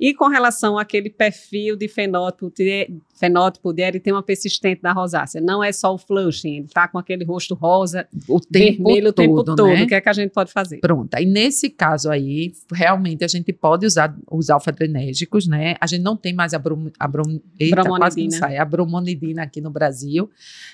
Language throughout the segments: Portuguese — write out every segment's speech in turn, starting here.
E com relação àquele perfil de fenótipo de, fenótipo de eritema persistente da rosácea, não é só o flushing, ele está com aquele rosto rosa, o tempo vermelho todo, o tempo todo. Né? O que é que a gente pode fazer? Pronto. Aí nesse caso aí, realmente a gente pode usar os alfa-adrenérgicos, né? A gente não tem mais a, brom, a brom, eita, bromonidina. Sai, a bromonidina aqui no Brasil.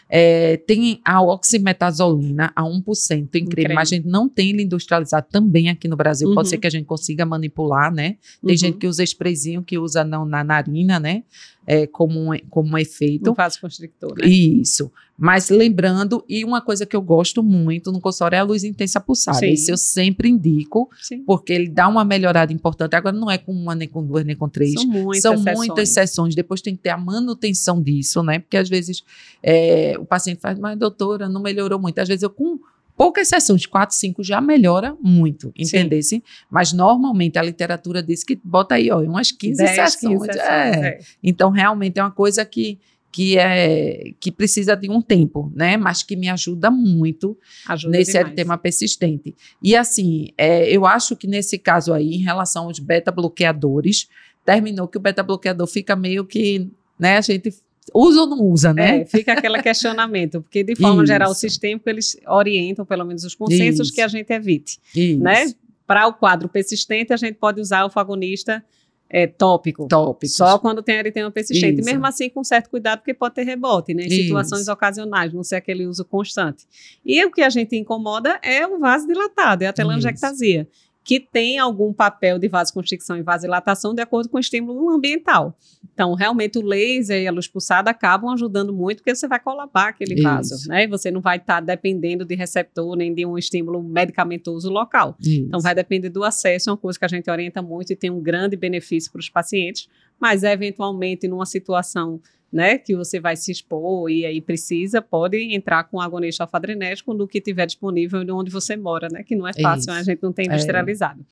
É, tem a oximetazolina a 1% em creme, mas a gente não tem ele industrializado também aqui no Brasil. Uhum. Pode ser que a gente consiga manipular, né? Tem uhum. gente que usa sprayzinho que usa não na narina, né? É, como, um, como um efeito. Um vasoconstrictor, né? Isso. Mas lembrando, e uma coisa que eu gosto muito no consultório é a luz intensa pulsada. Sim. Isso eu sempre indico, Sim. porque ele dá uma melhorada importante. Agora não é com uma, nem com duas, nem com três. São muitas, São sessões. muitas sessões. Depois tem que ter a manutenção disso, né? Porque às vezes é, o paciente faz, mas doutora, não melhorou muito. Às vezes eu com poucas sessões, quatro, cinco, já melhora muito, entendesse? Mas normalmente a literatura diz que bota aí, ó, umas 15 10, sessões. 15 sessões é. É. Então, realmente é uma coisa que, que, é, que precisa de um tempo, né? Mas que me ajuda muito ajuda nesse demais. tema persistente. E assim, é, eu acho que nesse caso aí, em relação aos beta-bloqueadores, terminou que o beta-bloqueador fica meio que, né, a gente usa ou não usa, né? É, fica aquele questionamento, porque de forma Isso. geral o sistêmico eles orientam pelo menos os consensos Isso. que a gente evite, Isso. né? Para o quadro persistente a gente pode usar o fagonista é, tópico. Tópicos. Só quando tem eritema persistente. Isso. Mesmo assim, com certo cuidado, porque pode ter rebote, né? Em Isso. situações ocasionais, não ser aquele uso constante. E o que a gente incomoda é o vaso dilatado, é a telangiectasia. Isso que tem algum papel de vasoconstricção e vasodilatação de acordo com o estímulo ambiental. Então, realmente, o laser e a luz pulsada acabam ajudando muito, porque você vai colabar aquele vaso, né? E você não vai estar tá dependendo de receptor nem de um estímulo medicamentoso local. Isso. Então, vai depender do acesso, é uma coisa que a gente orienta muito e tem um grande benefício para os pacientes, mas eventualmente, numa situação né, que você vai se expor e aí precisa, pode entrar com agonista alfa-adrenérgico no que tiver disponível onde você mora, né, que não é fácil, a gente não tem é. industrializado.